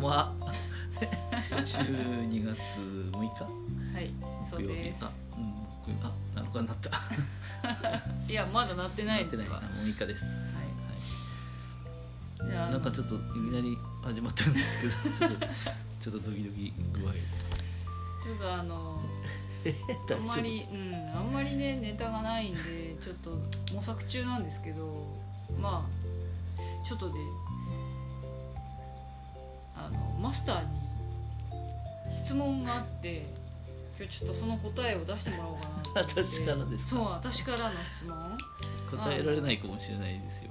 んは。12月6日？はいそうです。あ、うん、あ7日になった。いやまだなってないですわ。ない。もう6日です、じゃああのなんかちょっといきなり始まったんですけど ちょっとちょっとドキドキ具合。ちょっとあの えあんまりうんあんまりねネタがないんでちょっと模索中なんですけどまあちょっとであのマスターに質問があって今日ちょっとその答えを出してもらおうかな私からですか？そう私からの質問。答えられないかもしれないですよ。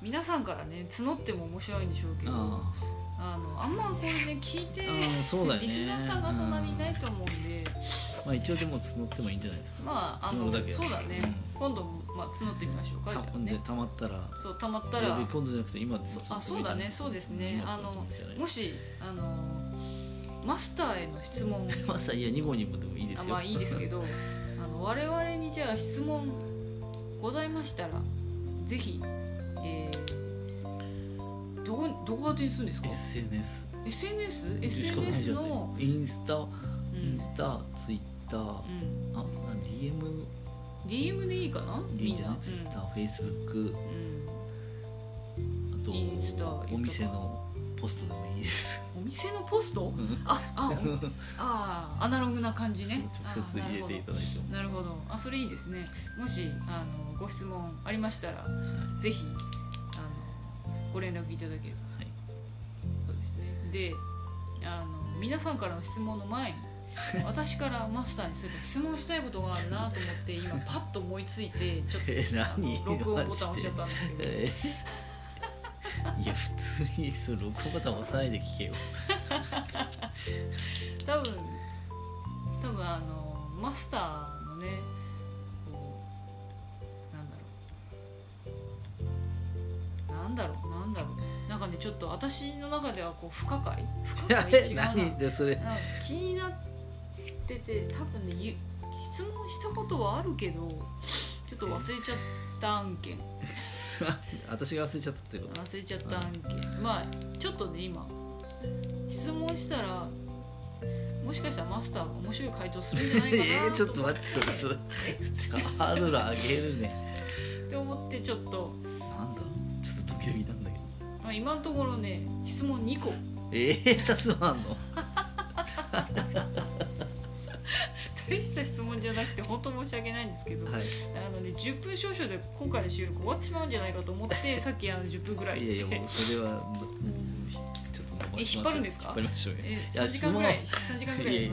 皆さんからね募っても面白いんでしょうけどああのあんまこれね聞いてね。リスナーさんがそんなにいないと思うんで、まあ一応でも募ってもいいんじゃないですか。まああのそうだね、今度、まあ、募ってみましょうかじゃあね。たまったら。そうたまったら。今度じゃなくて今あそうだね。そうですね。あのもししあのマスターへの質問。まさいや2号にもでもいいですよ。あまあいいですけど あの我々にじゃあ質問ございましたらぜひ、えー、どこどこ宛てにするんですか？SNS SNS? SNS の、インスタうん。インスタツイッター。うん、あな DM DM でいいかな？みんな？ーフェイスブックうん。あとインスタお店のポストでもいいです。うんお店のポスト？うん。ああお あーアナログな感じね。直接入れていただいても。なるほど。あそれいいですね。もしあのご質問ありましたらぜひあのご連絡いただければ、はい。そうですね。であの皆さんからの質問の前に 私からマスターにする質問したいことがあるなと思って今パッと思いついてちょっとえ何あの録音ボタン押しちゃったんですけど。え ーいや普通にその録音ボタン押さないで聞けよ。多分多分あのマスターのねこうなんだろう。なんだろう。なんだろう。なんかねちょっと私の中ではこう不可解？不可解？違うな。何でそれ気になってて多分ねゆ質問したことはあるけどちょっと忘れちゃった案件。私が忘れちゃったってこと？忘れちゃった案件。まあちょっとね今質問したらもしかしたらマスターが面白い回答するんじゃないかな えー、ちょっと待ってよそれハードル上げるね。って思ってちょっと、なんだ？ちょっとドキドキなんだけど。まあ、今のところね質問2個。ええー、2つもあんの？大した質問じゃなくて本当申し訳ないんですけど、はい。あのね、10分少々で今回の収録終わってしまうんじゃないかと思って さっきあの10分ぐらいいやいやもうそれはもうちょっと伸ばしましょうえ引っ張るんですか？引っ張りましょうよ。えいや3時間ぐらい？質3時間問ぐらい？いやい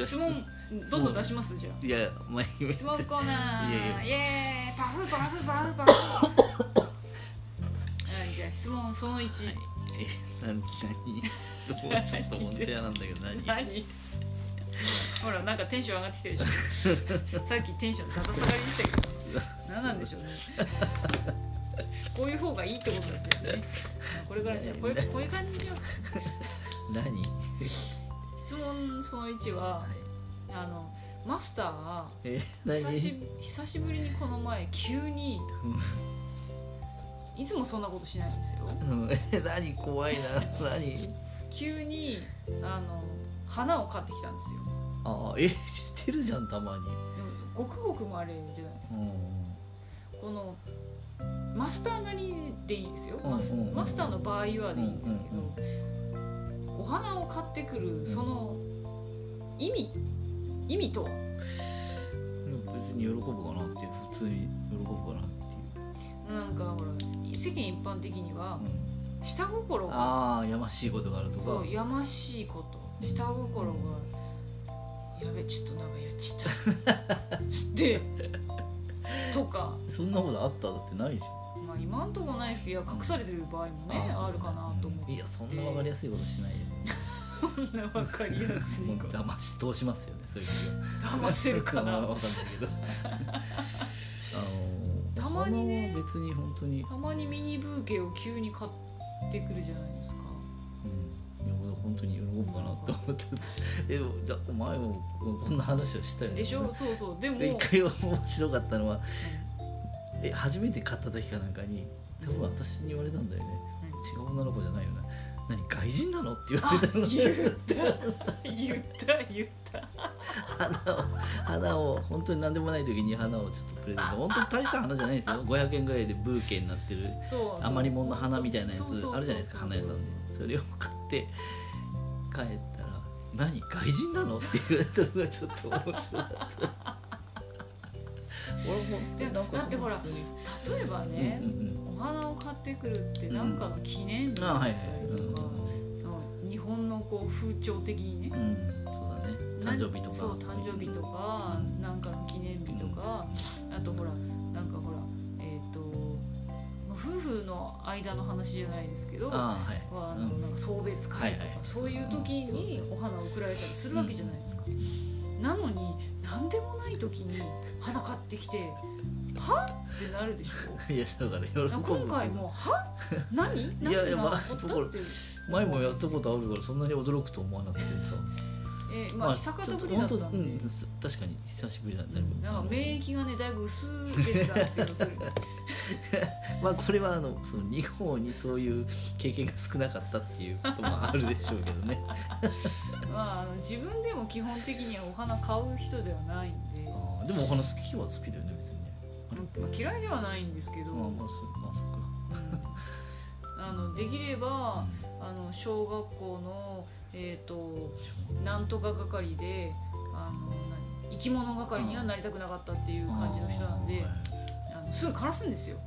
や質問どんどん出します？じゃあ。いや前に質問コーナー。いやいイエーイパフパフパフパフはいじゃあ質問その1、はい。え何何？もうちょっともんちゃやなんだけど何？何？ほらなんかテンション上がってきてるでしょさっきテンションだだ下がりにしたけど何なんでしょうね。こういう方がいいってことだよね。これからじゃあこういうこういう感じにします何？質問その1はあのマスターがえ久何し久しぶりにこの前急にいつもそんなことしないんですよ。うん。え何？怖いな。何？急にあの花を買ってきたんですよ。あえしてるじゃんたまに。でもごくごくまれじゃないですか。うんこのマスターなりでいいですよ、うんマスうんうん。マスターの場合はでいいんですけど、うんお花を買ってくるその意味意味とは？別に喜ぶかなっていう普通に喜ぶかなってなんかほら世間一般的にはいう、うん、下心がああやましいことがあるとかそうやましいこと下心がやべちょっとなんかやっちった。つってとか。そんなことあっただってないじゃん。まあ今んとこないですけどいや隠されてる場合もねあるかなと思って。いやそんな分かりやすいことしないよ。そんな分かりやすいもうこと騙し通しますよねそういう人騙せるかな。わかんないけど。あのたまにねお花は別に本当に、たまにミニブーケを急に買ってくるじゃないですか。うん、本当に喜ぶかなって思ってえじゃあお前もこんな話をしたよね。でしょ？そうそう。でも。で一回面白かったのはえ初めて買った時かなんかに多分私に言われたんだよね。違う女の子じゃないよな何外人なの?」って言わあれたの。言った。言った言った。花を花を本当に何でもない時に花をちょっとプレゼント本当に大した花じゃないですよ。500円ぐらいでブーケになってる。余り物の花みたいなやつあるじゃないですか花屋さんでそれを買って帰ったら「何外人なの?」って言われたのがちょっと面白かった。俺 もいやなんかだってほら例えばね、うんうんお花を買ってくるって何かの記念日だっとか、うん。日本のこう風潮的にね。うん、うん、そうだね。誕生日とか。そう誕生日とかうんなんかの記念日とかあとほらなんか夫婦の間の話じゃないですけどああはい。はあうん。のなんか送別会とか、はいはい。そういう時にお花を贈られたりするわけじゃないですか、なのに何でもない時に花買ってきてはってなるでしょ。いやだから今回も「は何?」何？いやいやがまあ起こった？前もやったことあるからそんなに驚くと思わなくてさ。えーまあ久方ぶりだったんで、うん確かに久しぶりだったねなんか免疫がねだいぶ薄れてたんですよそれ まあこれはあのその日本にそういう経験が少なかったっていうこともあるでしょうけどね。まああの自分でも基本的にはお花買う人ではないんで、あーでもお花好きは好きだよね別にね。まあ、嫌いではないんですけど、まあまあそうまあそっか。あのできれば、あの小学校の、えー、となんとか係であの何生き物係にはなりたくなかったっていう感じの人なんで、あのすぐ枯らすんですよ。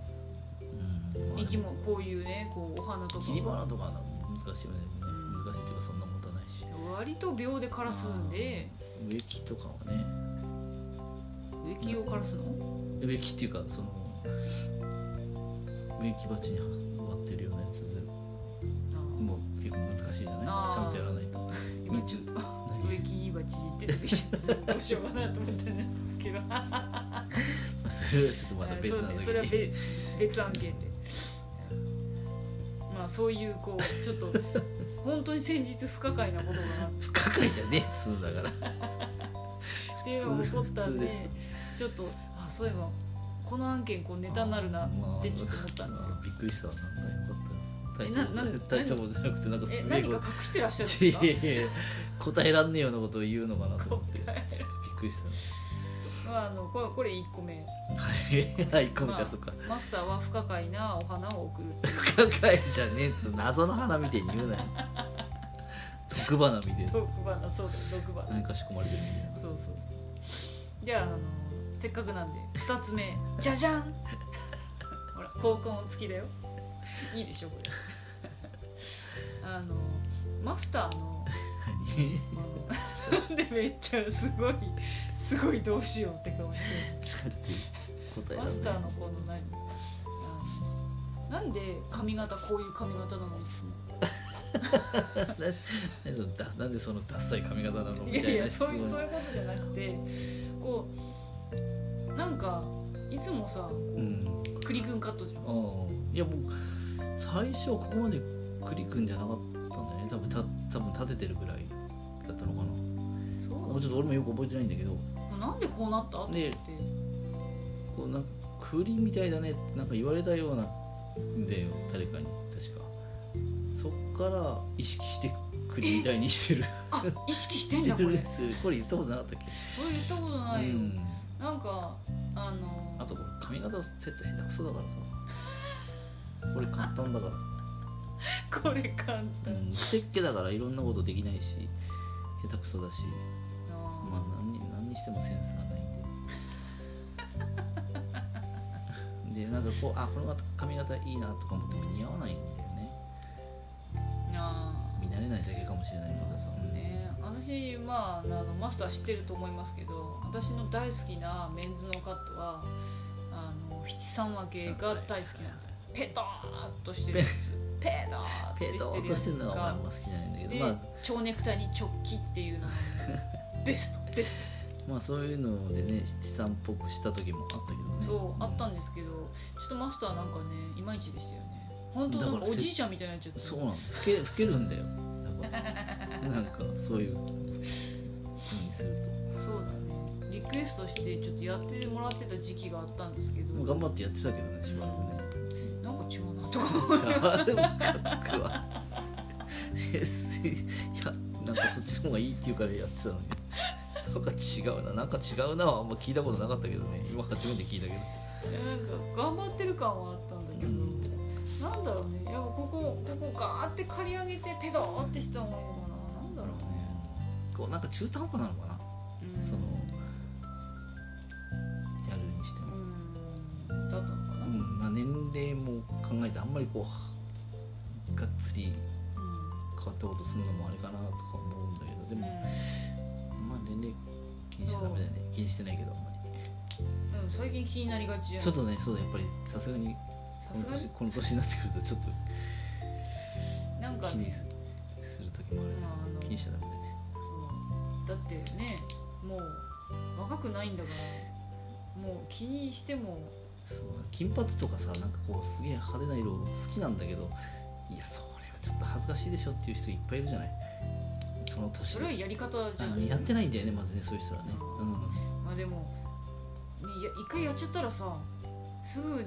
うん。生き物こういうねこうお花とか切り花とかは難しいよね。難しいっていうかそんな持たないし。割と秒で枯らすんで。植木とかはね。植木を枯らすの？植木っていうかその植木鉢に割ってるようなやつで。もう結構難しいじゃない？ちあー。ゃんとやらないと。今ちょっと植木鉢って出てきちゃってどうしようかなと思ったんですけどちょっとまだ別な時に。それは別別案件で。まあそういうこうちょっと 本当に先日不可解なことがあっ不可解じゃねえっつうんだから。ていうのが起こったんでちょっとあそういえばこの案件こうネタになるなってちょっと思ったんですよ。まあびっくりしたわ。なんかよかった。大えしたことなな大したことじゃなくてなんかえすげえこ何か隠してらっしゃるんとですか？いやいやいや答えらんねえようなことを言うのかなと思って。ちょっとびっくりした。まあ、あのこれこれ1個目、はい。は い一個目まあかそっか。マスターは不可解なお花を贈る。不可解じゃねえっつう。謎の花みてえに言うなよ。毒花みてえな。毒花そうだ毒花。何か仕込まれてるみたいな。そうそう。そうじゃああのせっかくなんで2つ目。じゃじゃん。ほら効果音付きだよ。いいでしょこれ。あのマスターの なんでめっちゃすごいすごいどうしようって顔して。マスターのこの何？なんで髪型こういう髪型なのいつも。ななんでなんでそのダッサい髪型なのみたいないやいやそういうそういうことじゃなくてこうなんかいつもさこう、うん。クリ君カットじゃん。いやもう最初ここまでクリくんじゃなかったんだよね。多分た多分立ててるぐらいだったのかな。そうもうちょっと俺もよく覚えてないんだけどなんでこうなった？って。言ってこうなんか栗みたいだねってなんか言われたようなんだよ。誰かに。確か。そっから意識して栗みたいにしてる。あ意識してんだ これ。これ言ったことなかったっけ？これ言ったことないよ、うん。なんかあのあと髪型セット下手くそだからさ。これ簡単だから。これ簡単、うん、癖っ気だからいろんなことできないし下手くそだししてもセンスがないん ででなんかこうあこの髪型いいなとか思っても似合わないんだよね。あ見慣れないだけかもしれないけどさそうね私まああのマスター知ってると思いますけど私の大好きなメンズのカットはあの七三分けが大好きなんですよ。ペターっとしてるやつ。ペターってしてるやつとしてるのは俺あがんま好きじゃないんだけで、どまあ。蝶ネクタイに直帰っていうのが ベストベスまあそういうのでね七三っぽくした時もあったけどね。トそうあったんですけどちょっとマスターなんかねいまいちでしたよね。本当なんかおじいちゃんみたいになっちゃってそうなんだ。老け 老けるんだよ。だからなんかそういう風にするそうだね。リクエストしてちょっとやってもらってた時期があったんですけど。頑張ってやってたけどねしばらくね。なんか違うなとか思ってさあでもムカつくわ。やなんかそっちの方がいいっていうからやってたのになんか違うな。なんか違うな。はあんま聞いたことなかったけどね。今初めて聞いたけど。なんか頑張ってる感はあったんだけど、うん。なんだろうね。やっぱここここガーって刈り上げてペドーってした方がいいのかな。なんだろうね、こうなんか中途半端なのかな、うん。そのやるにしても、うん。だったのかな、うん。うんまあ、年齢も考えてあんまりこうがっつり変わったことするのもあれかなとか思うんだけど。でも、まあ年齢気にしちゃダメだよね気にしてないけどあんまり。うんうん最近気になりがちじゃん。ちょっとねそうだやっぱりさすがにこの年この年になってくるとちょっとなんかね気にすする時もある、まああの気にしちゃダメだよねう。んだってねもう若くないんだからもう気にしても。そう金髪とかさなんかこうすげえ派手な色好きなんだけどいやそれはちょっと恥ずかしいでしょっていう人いっぱいいるじゃないその年。それはやり方じゃないあやってないんだよねまずねそういう人はね。まあでも、ね、や一回やっちゃったらさすぐ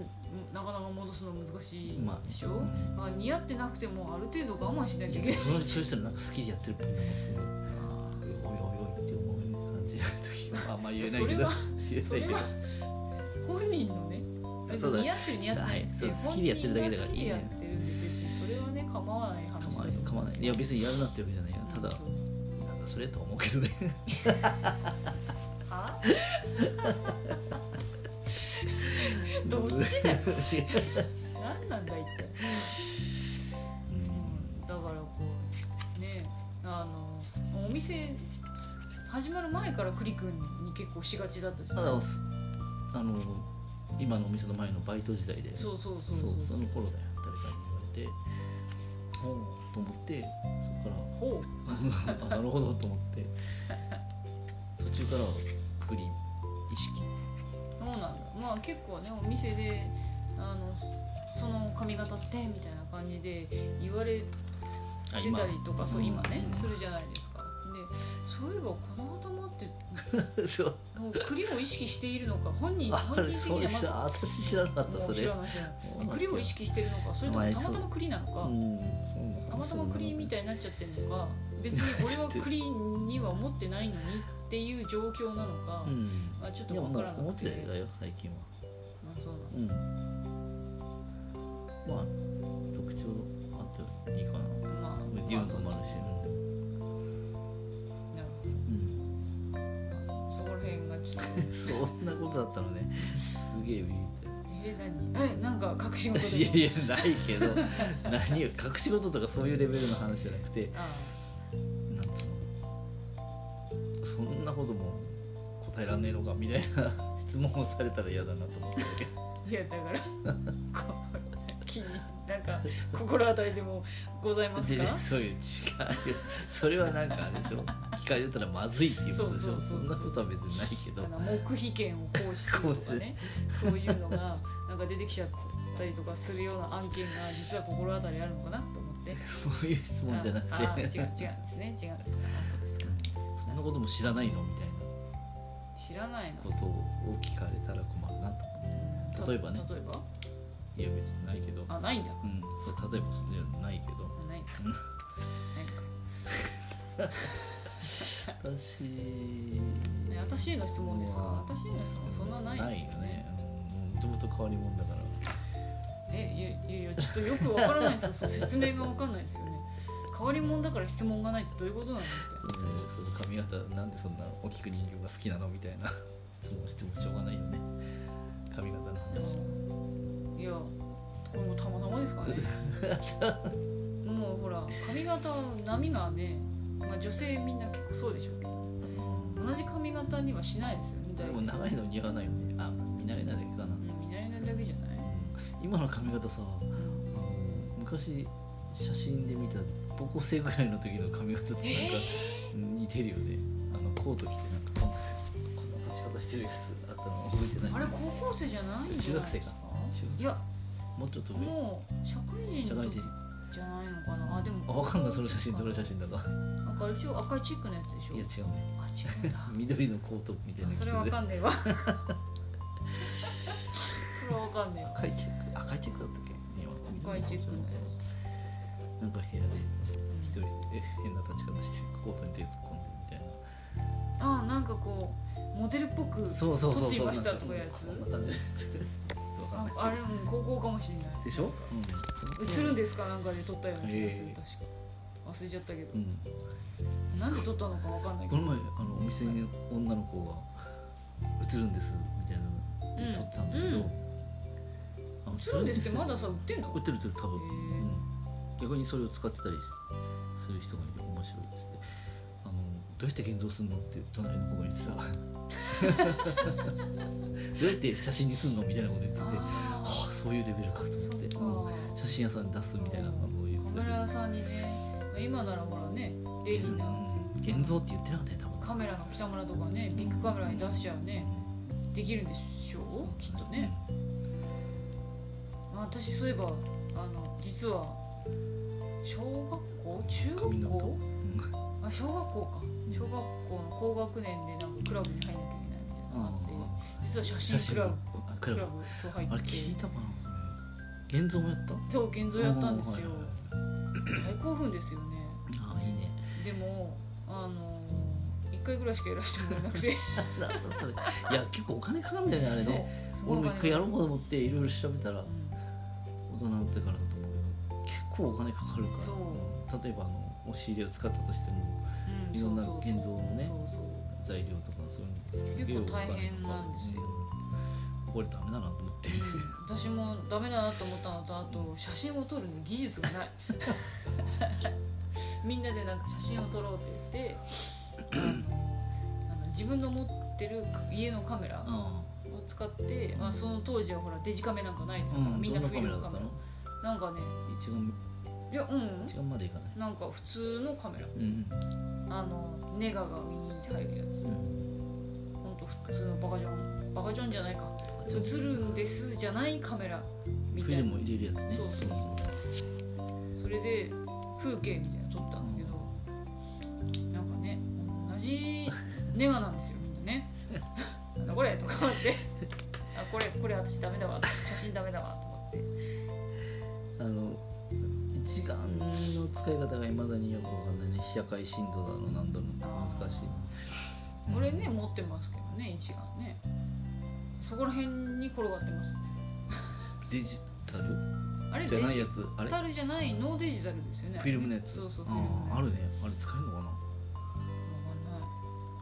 なかなか戻すの難しいうんまあでしょ、うん。似合ってなくてもある程度我慢しなきゃいけない。そのそういう人はなんか好きでやってるっぽいのもすごい。おいおいおいって思う感じの時はあんま言えないけど。それは言えないけど。それは本人のねそうだ似合ってる似合ってないってそう本人好きでやってるだけだからが好きでやってるんで別にそれはね構わない話構わない。構わない。いや別にやるなってわけじゃないよ。ただなんだそれとは思うけどね。は？どっちだよ。何なんだ一体うん。だからこうねあのお店始まる前から栗くんに結構しがちだったじゃんただすあの今のお店の前のバイト時代で。そうそうそそうう。そうその頃だよ誰かに言われてと思ってそこからあなるほどと思って途中からは栗意識。そうなんだ。まあ結構ねお店であのその髪型ってみたいな感じで言われあてたりとかそう今ねうん。するじゃないですか。でそういえばこの頭って そう。もう栗を意識しているのか本人あ本人的には私知らなかったもそうれ。知らない知らないそうなん。だ栗を意識してるのかそれともたまたま栗なのか、たまたま栗みたいになっちゃってるのか別に俺は栗には思ってないのにっていう状況なのか、うん。まあ、ちょっとわからなく思っててたよ最近は。まあそうなんだ。うん。まあ特徴あっていいかな。まあ言うのもあるし。な そんなことだったのね。すげえビビったよ。え何？えなんか隠し事いやいやないけど。何よ隠し事とかそういうレベルの話じゃなくて。あなんつうの？そんなことも答えらんねえのかみたいな 質問をされたら嫌だなと思っただけあいやだから気になんか心当たりでもございますか？でそういう違うよ。それはなんかあれでしょ？聞かれたらまずいっていうことでしょ？そんなことは別にないけど。黙秘権を行使するとかね。そう。いうのがなんか出てきちゃったりとかするような案件が実は心当たりあるのかなと思って。そういう質問じゃなくて。ああ違う違うんですね。違うんです。かあそうですか。そんなことも知らないの？みたいな。知らないの。ことを聞かれたら困るなと。例えばね。例えば？ういや別にないけど。あないんだ。うん。そう例えばそれはないけど。ないんだうんないか。私。ね私への質問ですか？まあ。私への質問そんなないですよね。もともと変わり者だから。えいやいやいやちょっとよくわからないですよ。そう説明がわかんないですよね。変わり者だから質問がないってどういうことなのみたいなえーその髪型なんでそんな大きく人形が好きなの？みたいな。質問してもしょうがないよね。髪型の話いやこれもたまたまですかね。もうほら髪型波がね、まあ、女性みんな結構そうでしょ。うけど同じ髪型にはしないですよね。でも長いの似合わないよね。あ見慣れないだけかな、うん見慣れないだけじゃない。今の髪型さ昔写真で見た高校生ぐらいの時の髪型となんか似てるよね、あのコート着てなんかこんな立ち方してるやつあったの覚えてない。あれ高校生じゃないんじゃない中学生かいや。もうちょっと上もう社会人社会人じゃないのかな。あでも。あ分かんない。その写真どの写真だか。なんかあれでしょ赤いチェックのやつでしょ。いや違う。ねあ違うんだ。緑のコートみたいなそれわかんねえわ。それはわかんねえわ。赤いチェック。赤いチェックだったっけ？今赤いチェックのやつなんか部屋で一人でえ変な立ち方してコートに手突っ込んでみたいああなんかこうモデルっぽく撮っていましたとかやつ？こんな感じのやつ。わかんない。ああれうん高校かもしれない。でしょ、うん、映るんですか？なんかで撮ったような気がする、ええ確か。忘れちゃったけど、うん。なんで撮ったのかわかんないけど。この前あのお店に女の子が映るんですみたいなので撮ってたんだけど、うん。あの映るんですって？まださ売ってんの？売ってる売ってる多分、うん、逆にそれを使ってたりする人がいて面白いっつってどうやって現像するのって隣の子が言ってた。どうやって写真にすんのみたいなこと言っててあはあそういうレベルかと思って。写真屋さんに出すみたいなのを言っカてたけど。メラ屋さんにね今ならほらね便利なうん。現像って言ってなかったよ多分。カメラの北村とかねビッグカメラに出しちゃうねできるんでしょう？きっとね、まあ私そういえばあの実は小学校？中学校？うん。あ小学校か校の高学年でなんかクラブに入んなきゃいけないみたいなのがあって実は写真クラブあクラブ。そう入あれって聞いたかな。現像もやったそう現像やったんですよ。大興奮ですよね。ああいいね。でもあの1回ぐらいしかやらせてもらえなくて。なんだそれ。いや結構お金かかるんだよねあれね。俺も一回やろうかと思っていろいろ調べたらう。ん大人になってからだと思うけど結構お金かかるから。そう。例えばあの押し入れを使ったとしてもうんいろんな現像のね材料とかそういうのすげえ結構大変なんですよ。うんこれダメだなと思って。うん。私もダメだなと思ったのとあと写真を撮る技術がない。みんなでなんか写真を撮ろうって言ってあの自分の持ってる家のカメラをあ使って、まあ、その当時はほらデジカメなんかないですあから、みんなどフィルムカメラなんかね一眼いやうん。までいかない。なんか普通のカメラ。うんあのネガがウィーンって入るやつ。うん。ほんと普通のバカジョン。バカジョンじゃないか。映るんですじゃないカメラ。みたいな。フィルムを入れるやつね。そうそうそう。それで風景みたいなの撮ったんだけど。なんかね同じネガなんですよみんなね。なんだこれとか思って。あこれこれ私ダメだわ。写真ダメだわ。と思って。あの一眼の使い方がいまだによくわかんないね。被写界深度だのなんだの難しい。俺ね持ってますけどね一眼ね。そこら辺に転がってますね。デジタル？あれじゃないやデつ。あれ？ジタルじゃないノーデジタルですよね。フィルムのやつ。そうそうあああるね。あれ使えるのかな？わかんない。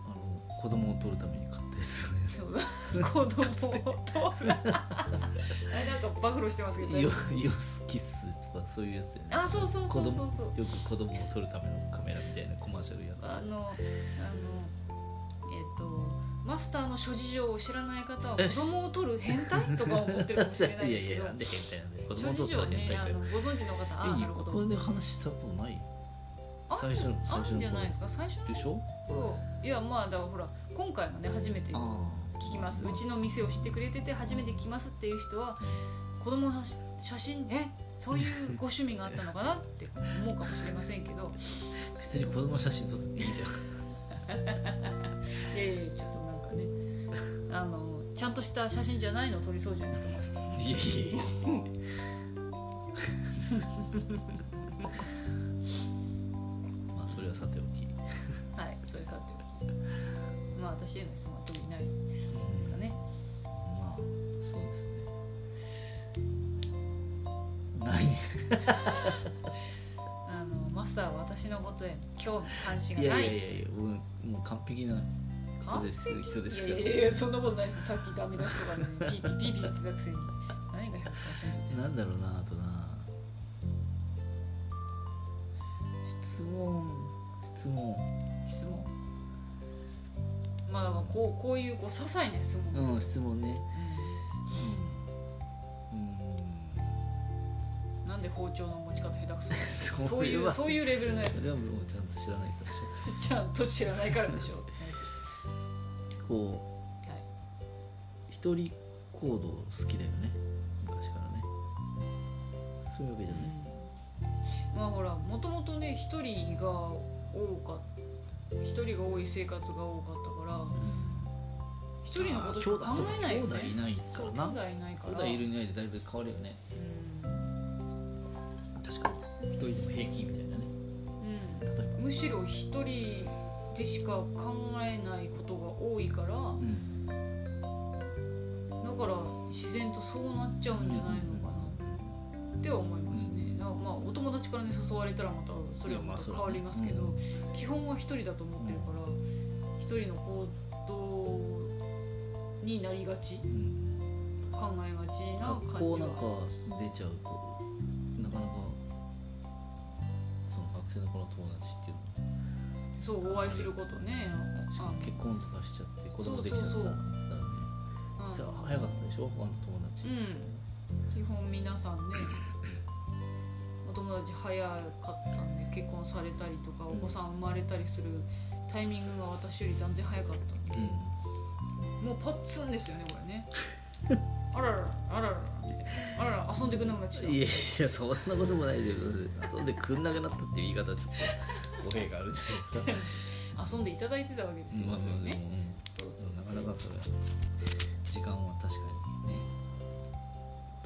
あの子供を撮るために買ったやつ子供を通る あれなんか暴露してますけど。イオイオスキスとかそういうやつだよね。あそうそうそうそうそう。よく子供を撮るためのカメラみたいなコマーシャルやあのあのえっ、とマスターの諸事情を知らない方は子え供を撮る変態とか思ってるかもしれないですけど。いやいやなんで変態なんで子諸供を撮事情ったら変態ねあのご存知の方あえなるほど。これで話したことない？あ最初のある最初のんじゃないですか？最初でしょ？のいやまあだからほら今回もね初めて。あ聞きます。うちの店を知ってくれてて初めて来ますっていう人は子供の写写真えそういうご趣味があったのかなって思うかもしれませんけど。別に子供の写真撮っていいじゃん。いやいやちょっとなんかねあのちゃんとした写真じゃないの撮りそうじゃないですか。いやいやまあそれはさておき。はいそれさておき。まあ私への質問は特にないあのマスターは私のことへ興味関心いがない。やいやいやいや僕もう完璧な人です。人です。から。いやいやいやそんなことないです。さっきダメ出しとかピーピーピーピー言ってたくせに。何が100%ですなんだろうなあとな。質問。質問。質問。まあだからこうこういうこう些細な質問です。よ、うん質問ね。うなんで包丁の持ち方下手くそそ そういうそういうレベルのやつ。それはもうちゃんと知らないからでしょちゃんと知らないからでしょ。こうはい。一人行動好きだよね。昔からね。そういうわけじゃない。まあほらもともとね一人が多かった一人が多い生活が多かったから一人のことしか考えないよね。兄弟いないからな。兄弟いないから。兄弟いるいないでだいぶ変わるよね。うん確かに。一人でも平均みたいなね。うん。例えばむしろ一人でしか考えないことが多いからうん。だから自然とそうなっちゃうんじゃないのかな。って思いますね、なまあお友達からね誘われたらまたそれはまた変わりますけど、基本は一人だと思ってるから一人の行動になりがち。うん。考えがちな学感じ校なんかは出ちゃうとそうお会いすることね。しかも結婚とかしちゃって子供できちゃったらそうそうねさうん早かったでしょ？他の友達。うん。基本皆さんねお友達早かったんで結婚されたりとかお子さん生まれたりするタイミングが私より断然早かったんで。うん。もうパッツンですよねこれね。あららあららあらら遊んでくんなくなっちゃった。いやいやそんなこともないで後でくんなくなったっていう言い方はちょっと語弊があるじゃないですか。遊んでいただいてたわけですよ、まあまあでもそれね。うんそうそう。なかなかそれは時間は確かにね。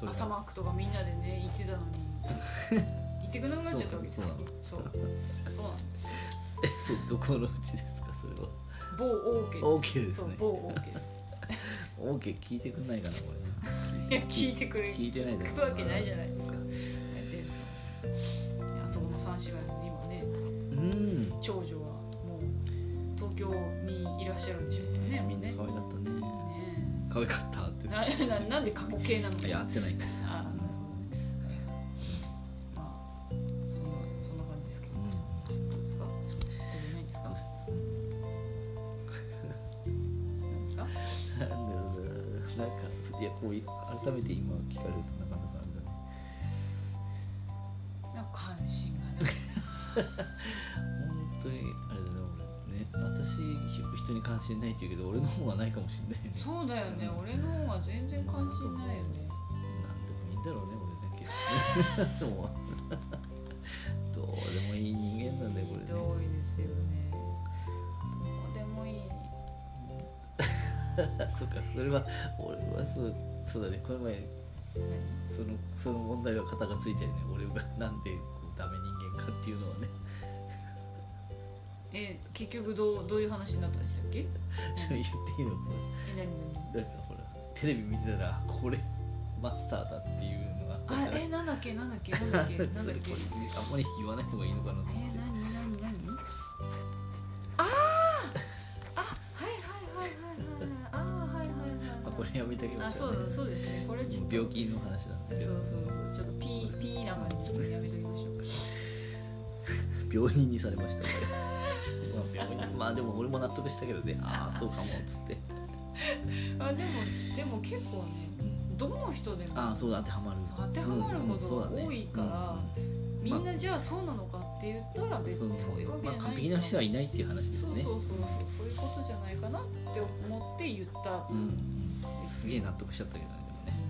朝マークとかみんなでね行ってたのに。行ってくんなくなっちゃったわけですよ。そうそうそう。なんですよ。えそうどこのうちですかそれは？某 OK です。OK ですね。そう某 OK です。OK 聞いてくんないかなこれいや聞いてくれ聞いてないだろ聞くわけないじゃないですか長女はもう東京にいらっしゃるんでしょうねみんなね。可愛かったね。ね。可愛かったって。なななんで過去形なの？かいや合ってないからさ。あなるほどね。はい。はいまあそんなそんな感じですけど。うん。どうですか？いやこう改めて今聞かれるとなかなかあれだね。なんか関心がない 人に関心ないって言うけど俺の方がないかもしれないね。そうだよね。俺の方が全然関心ないよね。なんでもいいんだろうね俺だけ。でもどうでもいい人間なんだよこれひねどいですよね。どうでもいい。そうかそれは俺はそうそうだね。この前そのその問題は肩がついてるね。俺がなんでこうダメ人間かっていうのはねえ結局どうどういう話になったんでしたっけ？それ言っていいのこえ何れなんかほらテレビ見てたらこれマスターだっていうのがあえなんだっけ？なんだっけ？なんだっけ？なんだっけ？あんまり言わない方がいいのかなとえ思って。何何何あー！あはいはいはいはいはい。あーはいはいまあ、こはいれやめてあげまあしょそうそうですね。これちょっと。病気の話なんですけどそうそうそう。ちょっとピーピーな感じでやめときましょうか。病人にされましたこれ まあでも俺も納得したけどね。ああそうかもっつって、あでもでも結構ねうん、どの人でもああそうだ当てはまる当てはまることがうんうんそうだね。多いからみんなじゃあそうなのかって言ったら別にそういうわけじゃないまあ、完璧な人はいないっていう話ですね。そうそうそう。そうそういうことじゃないかなって思って言ったうんうんすげえ納得しちゃったけどねでもね。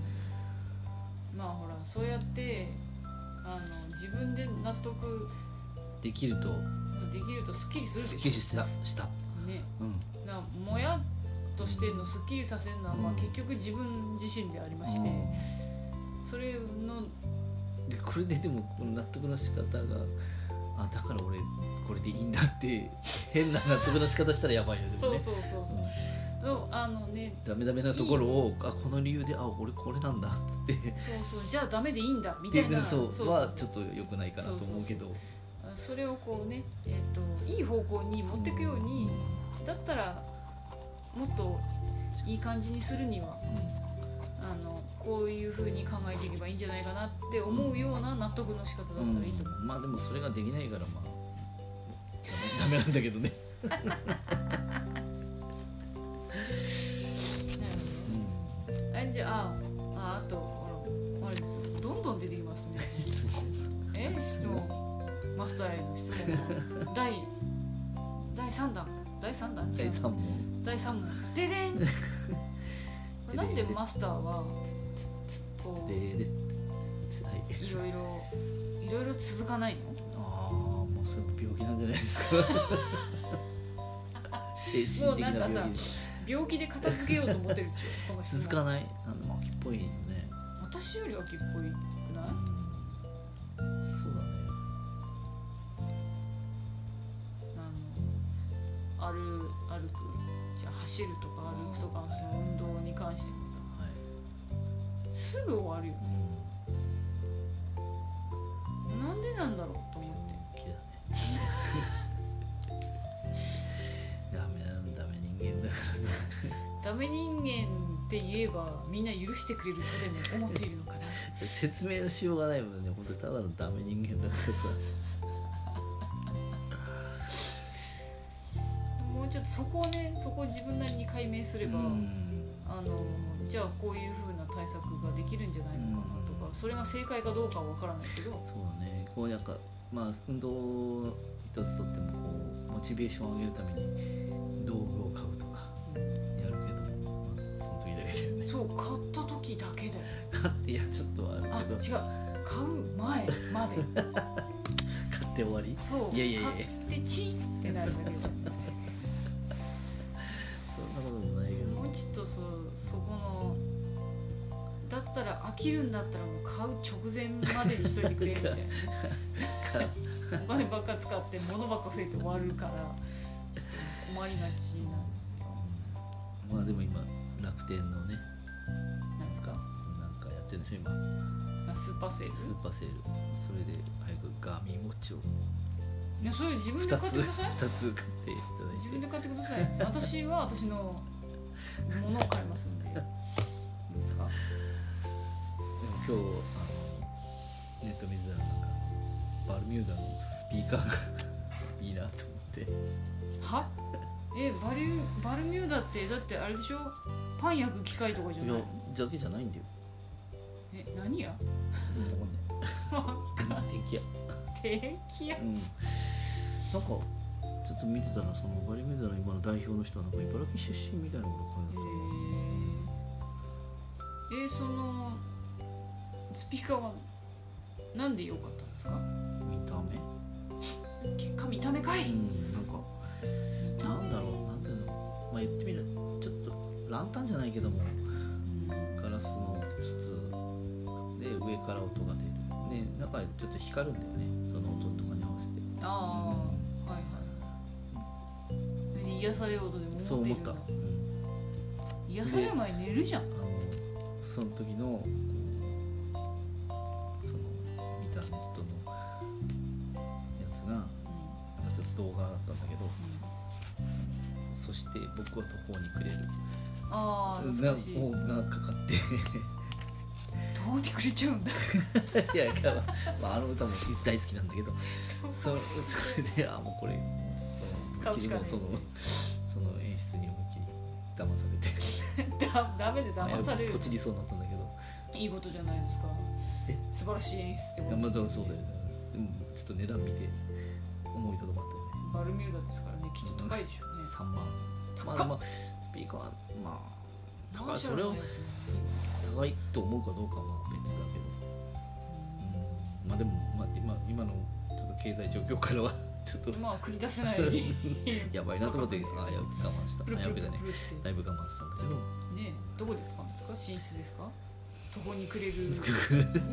まあほらそうやってあの自分で納得できるとできるとすっきりするでしょ。すっきりしたした。ね。うん。なもやっとしてるのすっきりさせるのは、まあ、うん。結局自分自身でありまして、それのでこれででも納得の仕方があだから俺これでいいんだって 変な納得の仕方したらやばいよねそうそうそうそう。のあのねダメダメなところをあこの理由であ俺これなんだっつって。そうそう。じゃあダメでいいんだみたいな。そう。そうはちょっと良くないかなと思うけど。それをこうね、えー、といい方向に持っていくように、だったらもっといい感じにするにはあのこういうふうに考えていけばいいんじゃないかなって思うような納得の仕方だったらうんいいと思う。まあでもそれができないからまあダメなんだけどね、問マスターへの質問第第3弾第3弾第3問。第3問。ででん。なんでマスターはこうい。いろいろいろいろ続かないの？ああもうそれも病気なんじゃないですか。精神的な病気もうなんか病気で片付けようと思ってるでしょ この質問続かない。あの秋っぽいね。私より秋っぽいくない？うん。そうだね歩歩くじゃあ走るとか歩くとかその運動に関してもさはいすぐ終わるようんなんでなんだろうと思って気だねダメなんダメ人間だからダメ人間って言えばみんな許してくれるとでも思っているのかな説明のしようがないもんね本当ただのダメ人間だからさそこをねそこを自分なりに解明すれば、うん。あのじゃあこういう風な対策ができるんじゃないのかなとか、それが正解かどうかは分からないけど。そうだね。こうなんかまあ運動一つとってもこうモチベーションを上げるために道具を買うとかやるけど、まあ、その時だけだよね。そう買った時だけだよ。買っていやちょっとはああるけど。違う。買う前まで。買って終わり？そう。いやいやいや。買ってチンってなるだけだったら飽きるんだったらもう買う直前までにしといてくれみたいな。お金ばっか使って物ばっか増えて終わるからちょっと困りがちなんですよ。まあでも今楽天のねなんですか？なんかやってるんでしょ今。あスーパーセール？スーパーセール。それで早くガーミンウォッチを。いやそれ自分2で買っつてください。2つ買っていただいて。自分で買ってください。私は私のものを買いますんで。いいですか？今日あのネット見てたらなんかバルミューダのスピーカーがいいなと思って。は？えバリュバルミューダってだってあれでしょ？パン焼く機械とかじゃい？やないのだけじゃないんだよ。え何や？うんわかんない。電気屋。電気屋？うん。なんかちょっと見てたらそのバルミューダの今の代表の人はなんか茨城出身みたいなことえ書いてー、えーそのスピーカーはなんで良かったんですか？見た目？結果見た目かい、うんなんかなんだろうなんていうの？まあ言ってみるちょっとランタンじゃないけどもうん。ガラスの筒で上から音が出る。で中でちょっと光るんだよね。その音とかに合わせて。ああ、はいはいで癒されようとでもそう思った、癒される前に寝るじゃん。その時のて僕は途方に暮れる。ああな懐かしい。もうがかかって。どうにくれちゃうんだ。いやいや、まあ、あの歌も大好きなんだけど。そそれであもうこれそのそのその演出に思いっきり騙されて。だダメで騙される。ポチりそうになったんだけど。いいことじゃないですか。え？素晴らしい演出ってことですよねそうだよ。ねでもちょっと値段見て思いとどまったよね。バルミューダですからね。きっと高いでしょうね。3万まあまあスピーカーはまあ高マーシャいそれをルのやつ高いと思うかどうかは別だけど。うん。まあでも、まあ、今今のちょっと経済状況からは ちょっと。うんまあ繰り出せない。やばいなと思って あや我慢した。プルプあやべだいぶ我慢したんだけど。てねどこで使うんですか？寝室ですか？途方に暮れる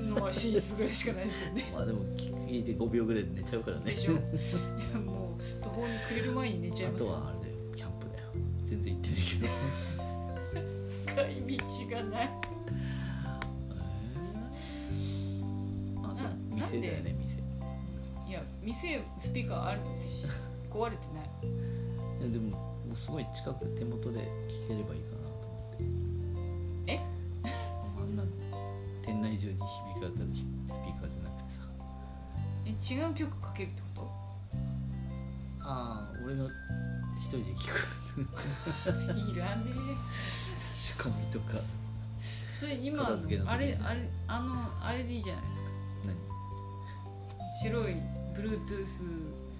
のは寝室ぐらいしかないですよね。まあでも聞いて5秒ぐらいで寝ちゃうからね。でしょ。いやもう途方に暮れる前に寝ちゃいあますよ。とは使い道がない。店だよね店いや店スピーカーあるし壊れてない。いやでももうすごい近く手元で聞ければいいかなと思って。え？あんな。店内中に響かったりスピーカーじゃなくてさ。え違う曲かけるってこああ俺が一人で聞く。と いらねえ仕込みとか。それ今片付けの時に。あれあれあのあれでいいじゃないですか。何？白い Bluetooth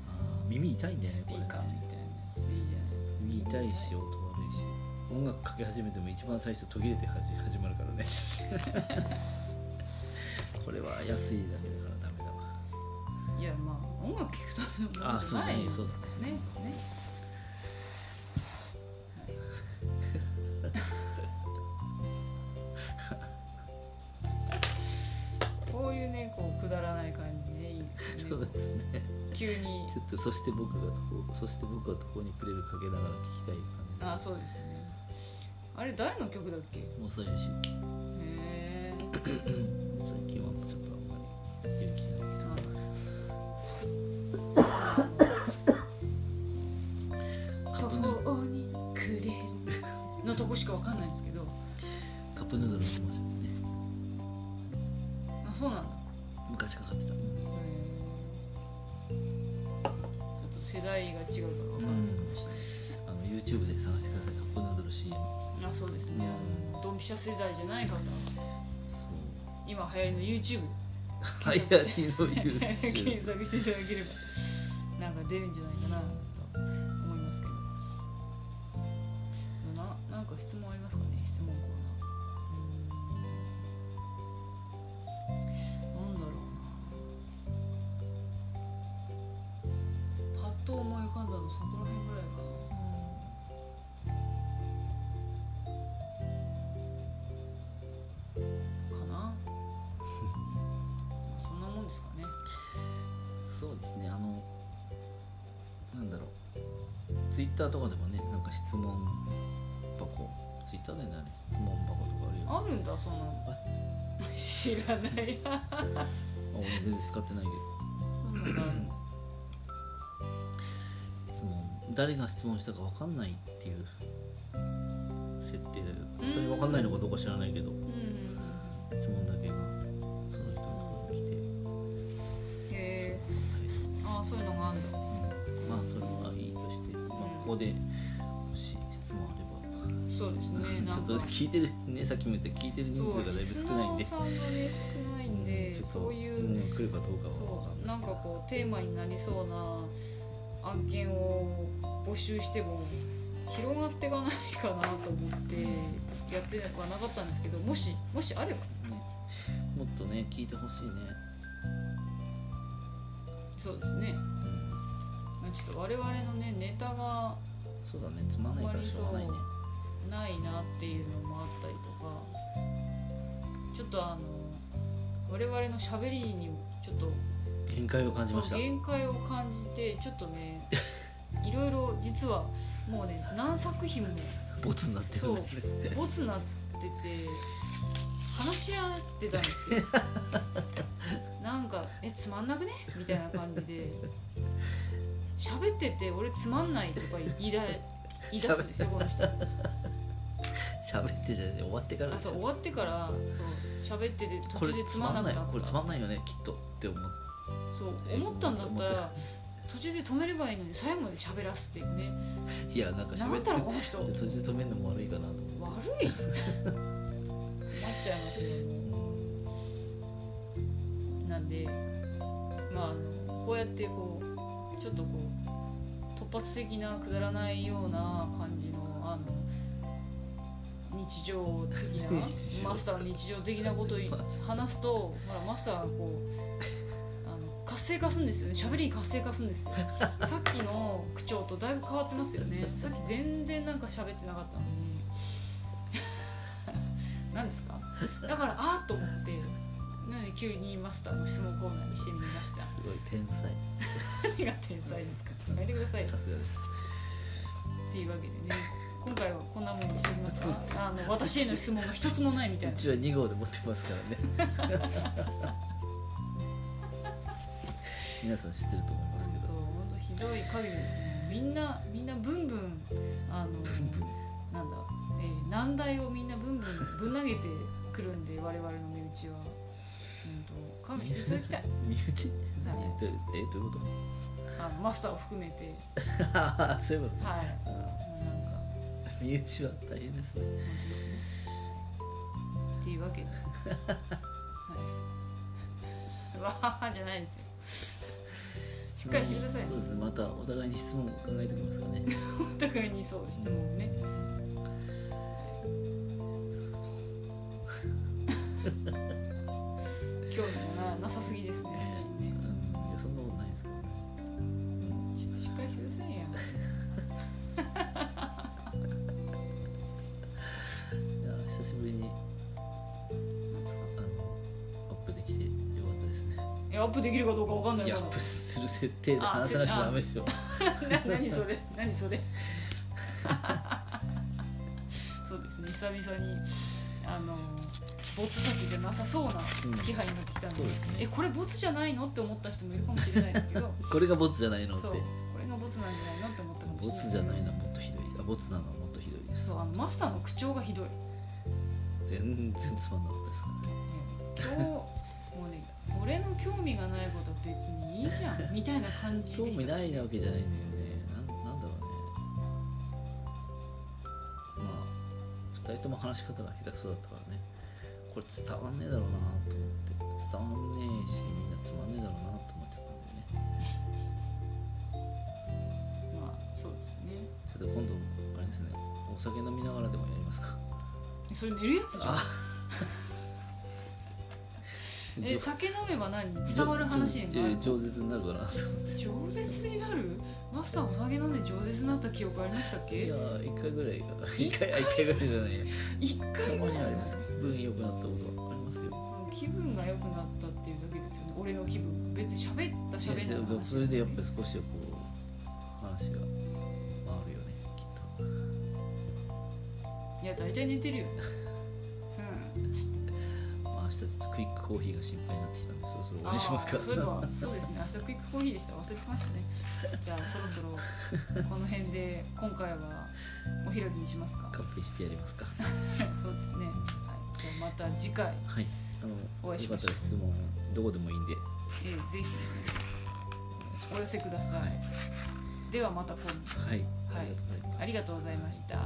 あー耳痛いんだよスねこれピーカーみねたいなやつでいいじゃないですか。耳痛いし音悪いし。音楽かけ始めても一番最初途切れてはじ始まるからね。これは安いだけだからダメだわ。いやまあ音楽聴くためのものあそうじゃないねそうですね。ねねそうですね。急に。ちょっとそして僕がこうそして僕はとこにくれるかけながら聞きたい感あそうですね。あれ誰の曲だっけ？へじもう最終え最近はちょっとあんまり出る気がない途方に暮れる。のとこしかわかんないんですけど。カップヌードルあのドンピシャ世代じゃない方。今流行りの YouTube 流行りの YouTube 検索していただければ。なんか出るんじゃないそうですね。あのなんだろう。Twitter とかでもねなんか質問箱。Twitter でね。質問箱とかあるよあるんだそんなの。知らない。な あ俺全然使ってないけど。質問。誰が質問したか分かんないっていう設定で本当に分かんないのかどうか知らないけど。うんでもし質問あれば。そうですね ちょっと聞いてるねさっきも言った聞いてる人数がだいぶ少ないんで。そうリスナーさんがね少ないんで、うんちょっとそういう質問が来るかどうかはうなんかこうテーマになりそうな案件を募集しても広がっていかないかなと思ってやってはなかったんですけどもしもしあれば。ね。もっとね聞いてほしいね、そうですねちょっと我々のねネタがそうだね。つまんないからしょうがないね。ないなっていうのもあったりとかちょっとあの我々のしゃべりにちょっと限界を感じました限界を感じてちょっとね。いろいろ実はもうね。何作品もボツになってるそうボツになってて話し合ってたんですよなんか「えつまんなくね?」みたいな感じで喋ってて「俺つまんない」とか言いだ 言い出すんですよこの人。喋ってて終わってからですよ。あと終わってからそう喋ってて途これ中でつまんなくなった。これつまんないよねきっとって思っそう思ったんだったら途中で止めればいいのに最後まで喋らすっていうね。いやなんかなん喋ってだろうこの人。途中で止めるのも悪いかなと思悪い。困っちゃいますね。なんでまああのこうやってこうちょっとこう突発的なくだらないような感じのあの日常的な マスターの日常的なことを話すとほらマスターがこうあの活性化するんですよね。喋りに活性化するんですよ。さっきの口調とだいぶ変わってますよね。さっき全然なんか喋ってなかったのに急にマスターの質問コーナーにしてみました。すごい天才。何が天才ですか？変えてくださいさすがです。っていうわけでね。今回はこんなもんにしてみますか？あの私への質問が一つもないみたいな。うちは二号で持ってますからね。皆さん知ってると思いますけど。本当ひどい限りですね。みんなみんなブンブンあのブンブン。なんだ、えー、難題をみんなブンブンぶん投げてくるんで我々の身内は。本当勘弁していただきたい身内はいえどえどういうこあのマスターを含めて。と あそういうこと？はい。あなんか身内は大変ですね。っていうわけで。はい。わははじゃないですよ。しっかりしてくださいね。そうですね。またお互いに質問を考えておきますからね。お互いにそう質問をねななさすぎですねね。やそんなことないですけどねちょっとしっかりしてくださいよいや久しぶりにアップできてよかったですねえアップできるかどうかわかん。ないアップする設定で話さなくちゃダメでしょ。な何それ何それそうですね。久々にあのボツ先じゃなさそうな気配になってきたんで,、そうですね。えこれボツじゃないの？って思った人もいるかもしれないですけど。これがボツじゃないの？って。これがボツなんじゃないの？って思ったかもしれない。ボツじゃないのはもっとひどい。あボツなのはもっとひどいです。そうあのマスターの口調がひどい。全然つまんなかったです。からね。今日もうね俺の興味がないこと別にいいじゃんみたいな感じ興でした。味ないわけじゃないんだよね。なんなんだろうね。まあ2人とも話し方が下手くそだったからね。これ伝わんねえだろうなと思って伝わんねえしみんなつまんねえだろうなと思っちゃったんだよね。まあそうですね。ちょっと今度あれですね。お酒飲みながらでもやりますか。それ寝るやつじゃん。あ。え酒飲めば何？伝わる話になる上舌になるかなと思って。饒舌になる？マスターお酒飲んで饒舌になった記憶ありましたっいけや1回ぐらいが1回？あ一回ぐらいじゃないや。一た回ぐらい。あります。気分良くなったことは俺の気分別に喋った喋んないそれでやっぱり少しこう話が回るよねきっいや大体寝てるようん。明日ちょっとクイックコーヒーが心配になってきたんでそろそろお願いしますか。そういえばそうですね。明日クイックコーヒーでした。忘れてましたね。じゃあそろそろこの辺で今回はお開きにしますか。カップリしてやりますか。そうですね、はい、じゃあまた次回、はいお会いしましょう。たら質問どこでもいいんで。えーぜひ。お寄せください、ではまた今度。はい。はい。ありがとうございました